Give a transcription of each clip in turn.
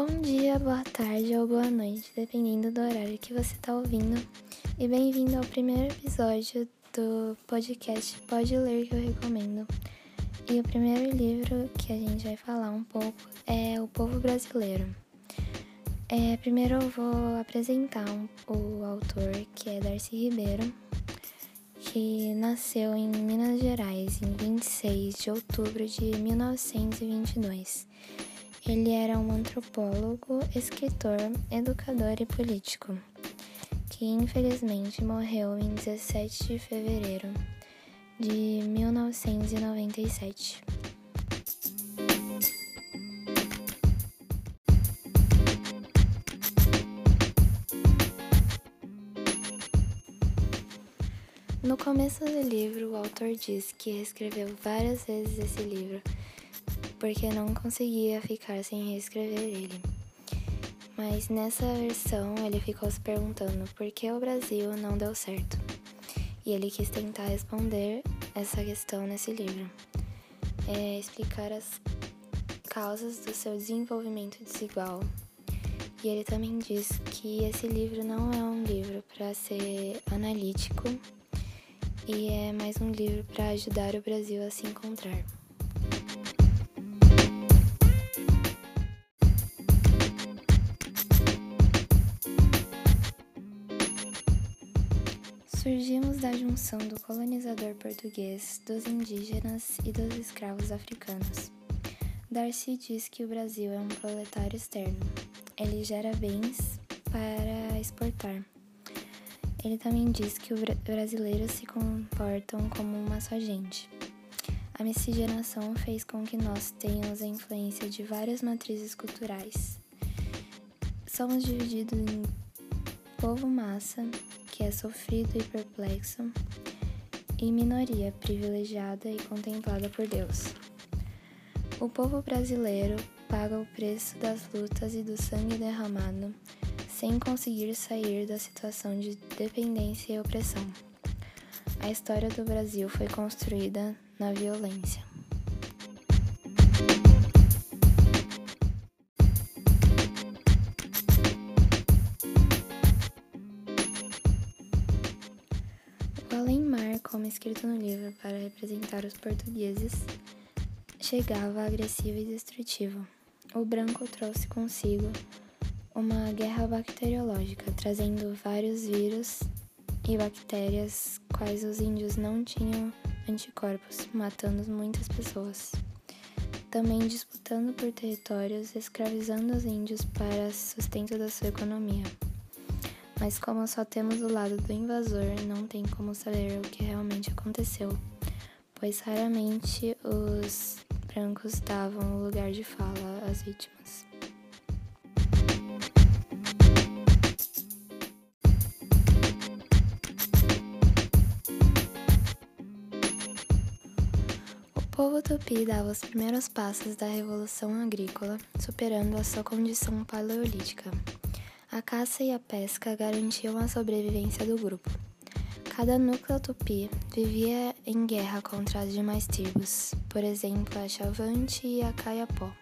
Bom dia, boa tarde ou boa noite, dependendo do horário que você está ouvindo. E bem-vindo ao primeiro episódio do podcast Pode Ler que eu recomendo. E o primeiro livro que a gente vai falar um pouco é O Povo Brasileiro. É, primeiro eu vou apresentar o autor, que é Darcy Ribeiro, que nasceu em Minas Gerais em 26 de outubro de 1922 ele era um antropólogo, escritor, educador e político, que infelizmente morreu em 17 de fevereiro de 1997. No começo do livro, o autor diz que reescreveu várias vezes esse livro porque não conseguia ficar sem reescrever ele. Mas nessa versão ele ficou se perguntando por que o Brasil não deu certo. E ele quis tentar responder essa questão nesse livro. É explicar as causas do seu desenvolvimento desigual. E ele também diz que esse livro não é um livro para ser analítico e é mais um livro para ajudar o Brasil a se encontrar. Surgimos da junção do colonizador português, dos indígenas e dos escravos africanos. Darcy diz que o Brasil é um proletário externo. Ele gera bens para exportar. Ele também diz que os brasileiros se comportam como uma só gente. A miscigenação fez com que nós tenhamos a influência de várias matrizes culturais. Somos divididos em povo massa, que é sofrido e perplexo, e minoria privilegiada e contemplada por Deus. O povo brasileiro paga o preço das lutas e do sangue derramado sem conseguir sair da situação de dependência e opressão. A história do Brasil foi construída na violência. Escrito no livro para representar os portugueses, chegava agressivo e destrutivo. O branco trouxe consigo uma guerra bacteriológica, trazendo vários vírus e bactérias quais os índios não tinham anticorpos, matando muitas pessoas. Também disputando por territórios, escravizando os índios para sustento da sua economia. Mas como só temos o lado do invasor, não tem como saber o que realmente aconteceu, pois raramente os brancos davam lugar de fala às vítimas. O povo tupi dava os primeiros passos da revolução agrícola, superando a sua condição paleolítica. A caça e a pesca garantiam a sobrevivência do grupo. Cada núcleo tupi vivia em guerra contra as demais tribos, por exemplo, a Chavante e a Caiapó.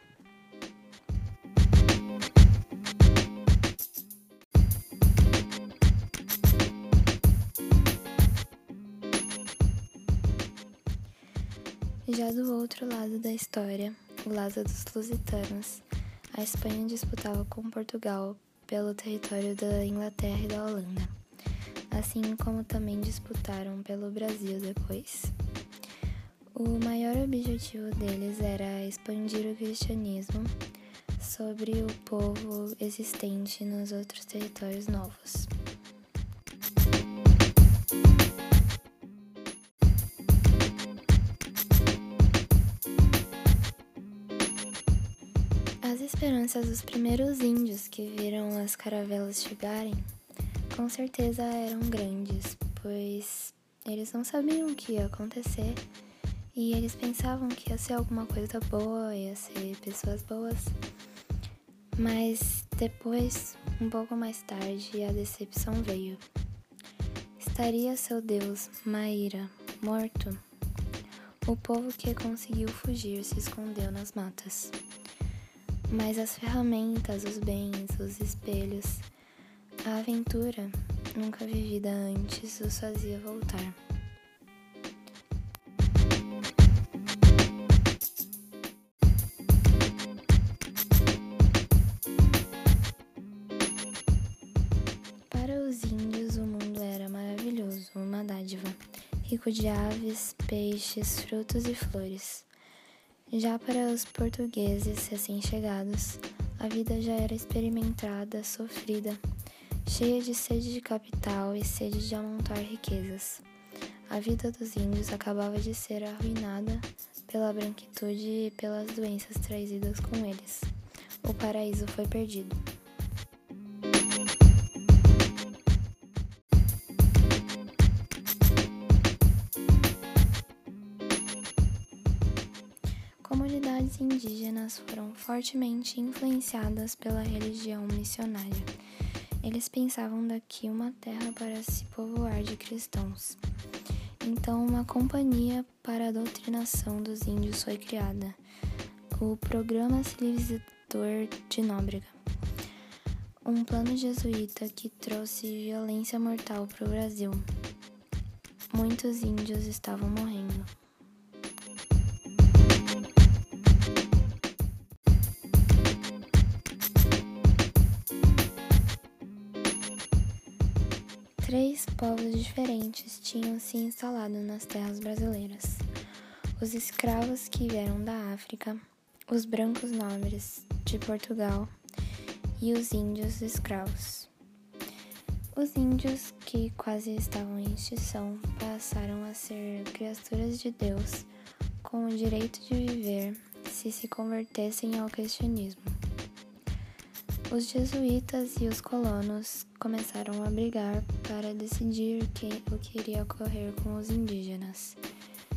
Já do outro lado da história, o lado dos lusitanos, a Espanha disputava com Portugal pelo território da Inglaterra e da Holanda, assim como também disputaram pelo Brasil depois. O maior objetivo deles era expandir o cristianismo sobre o povo existente nos outros territórios novos. Esperanças dos primeiros índios que viram as caravelas chegarem com certeza eram grandes, pois eles não sabiam o que ia acontecer e eles pensavam que ia ser alguma coisa boa, ia ser pessoas boas. Mas depois, um pouco mais tarde, a decepção veio. Estaria seu Deus, Maíra, morto? O povo que conseguiu fugir se escondeu nas matas. Mas as ferramentas, os bens, os espelhos, a aventura nunca vivida antes os fazia voltar. Para os índios, o mundo era maravilhoso, uma dádiva, rico de aves, peixes, frutos e flores. Já para os portugueses recém-chegados, a vida já era experimentada, sofrida, cheia de sede de capital e sede de amontoar riquezas. A vida dos índios acabava de ser arruinada pela branquitude e pelas doenças trazidas com eles. O paraíso foi perdido. Comunidades indígenas foram fortemente influenciadas pela religião missionária. Eles pensavam daqui uma terra para se povoar de cristãos. Então, uma companhia para a doutrinação dos índios foi criada, o Programa Civilizador de Nóbrega, um plano jesuíta que trouxe violência mortal para o Brasil. Muitos índios estavam morrendo. Três povos diferentes tinham se instalado nas terras brasileiras: os escravos que vieram da África, os brancos nobres de Portugal e os índios escravos. Os índios, que quase estavam em extinção, passaram a ser criaturas de Deus com o direito de viver se se convertessem ao cristianismo. Os jesuítas e os colonos começaram a brigar para decidir que, o que iria ocorrer com os indígenas: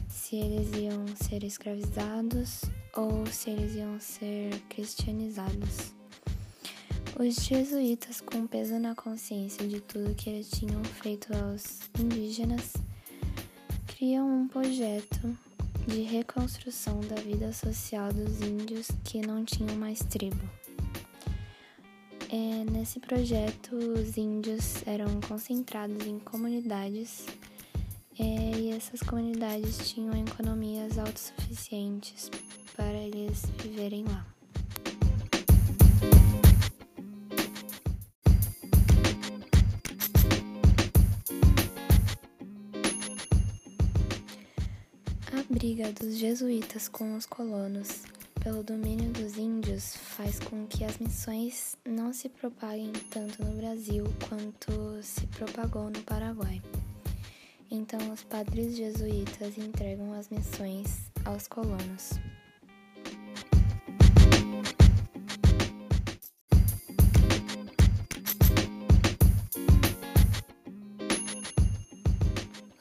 se eles iam ser escravizados ou se eles iam ser cristianizados. Os jesuítas, com peso na consciência de tudo que eles tinham feito aos indígenas, criam um projeto de reconstrução da vida social dos índios que não tinham mais tribo. É, nesse projeto, os índios eram concentrados em comunidades é, e essas comunidades tinham economias autossuficientes para eles viverem lá. A briga dos jesuítas com os colonos pelo domínio dos índios faz com que as missões não se propaguem tanto no Brasil quanto se propagou no Paraguai. Então, os padres jesuítas entregam as missões aos colonos.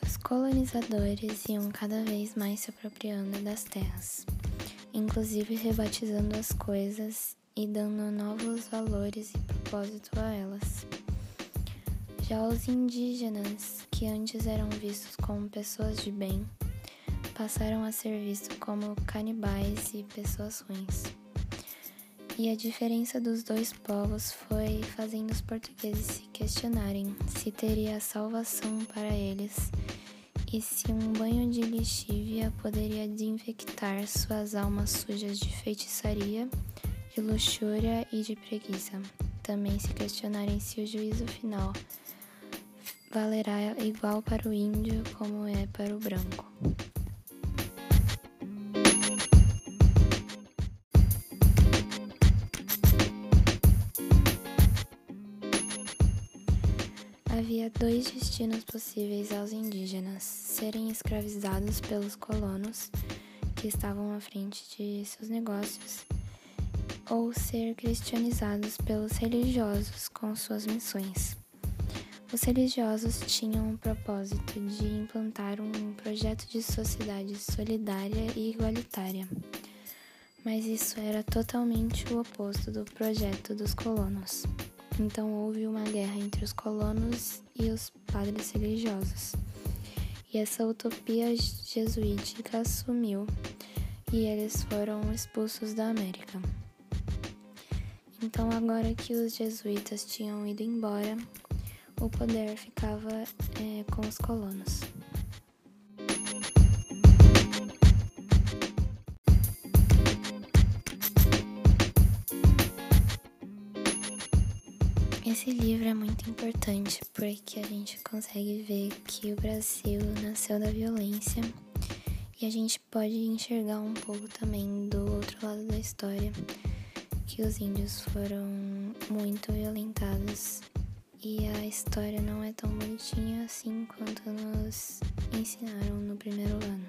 Os colonizadores iam cada vez mais se apropriando das terras inclusive rebatizando as coisas e dando novos valores e propósito a elas. Já os indígenas, que antes eram vistos como pessoas de bem, passaram a ser vistos como canibais e pessoas ruins. E a diferença dos dois povos foi fazendo os portugueses se questionarem se teria salvação para eles e se um banho de lixívia poderia desinfectar suas almas sujas de feitiçaria, de luxúria e de preguiça. Também se questionarem se o juízo final valerá igual para o índio como é para o branco. Dois destinos possíveis aos indígenas: serem escravizados pelos colonos, que estavam à frente de seus negócios, ou ser cristianizados pelos religiosos com suas missões. Os religiosos tinham o propósito de implantar um projeto de sociedade solidária e igualitária, mas isso era totalmente o oposto do projeto dos colonos. Então houve uma guerra entre os colonos e os padres religiosos. E essa utopia jesuítica sumiu e eles foram expulsos da América. Então, agora que os jesuítas tinham ido embora, o poder ficava é, com os colonos. Esse livro é muito importante porque a gente consegue ver que o Brasil nasceu da violência e a gente pode enxergar um pouco também do outro lado da história que os índios foram muito violentados e a história não é tão bonitinha assim quanto nos ensinaram no primeiro ano.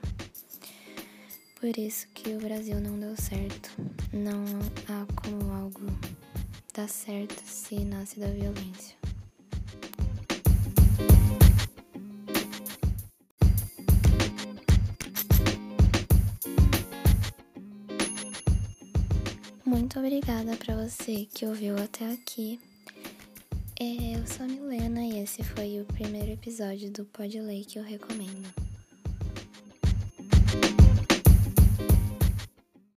Por isso que o Brasil não deu certo. Não há como algo dar certo se nasce da violência. Muito obrigada para você que ouviu até aqui. É, eu sou a Milena e esse foi o primeiro episódio do Pode Ler que eu recomendo.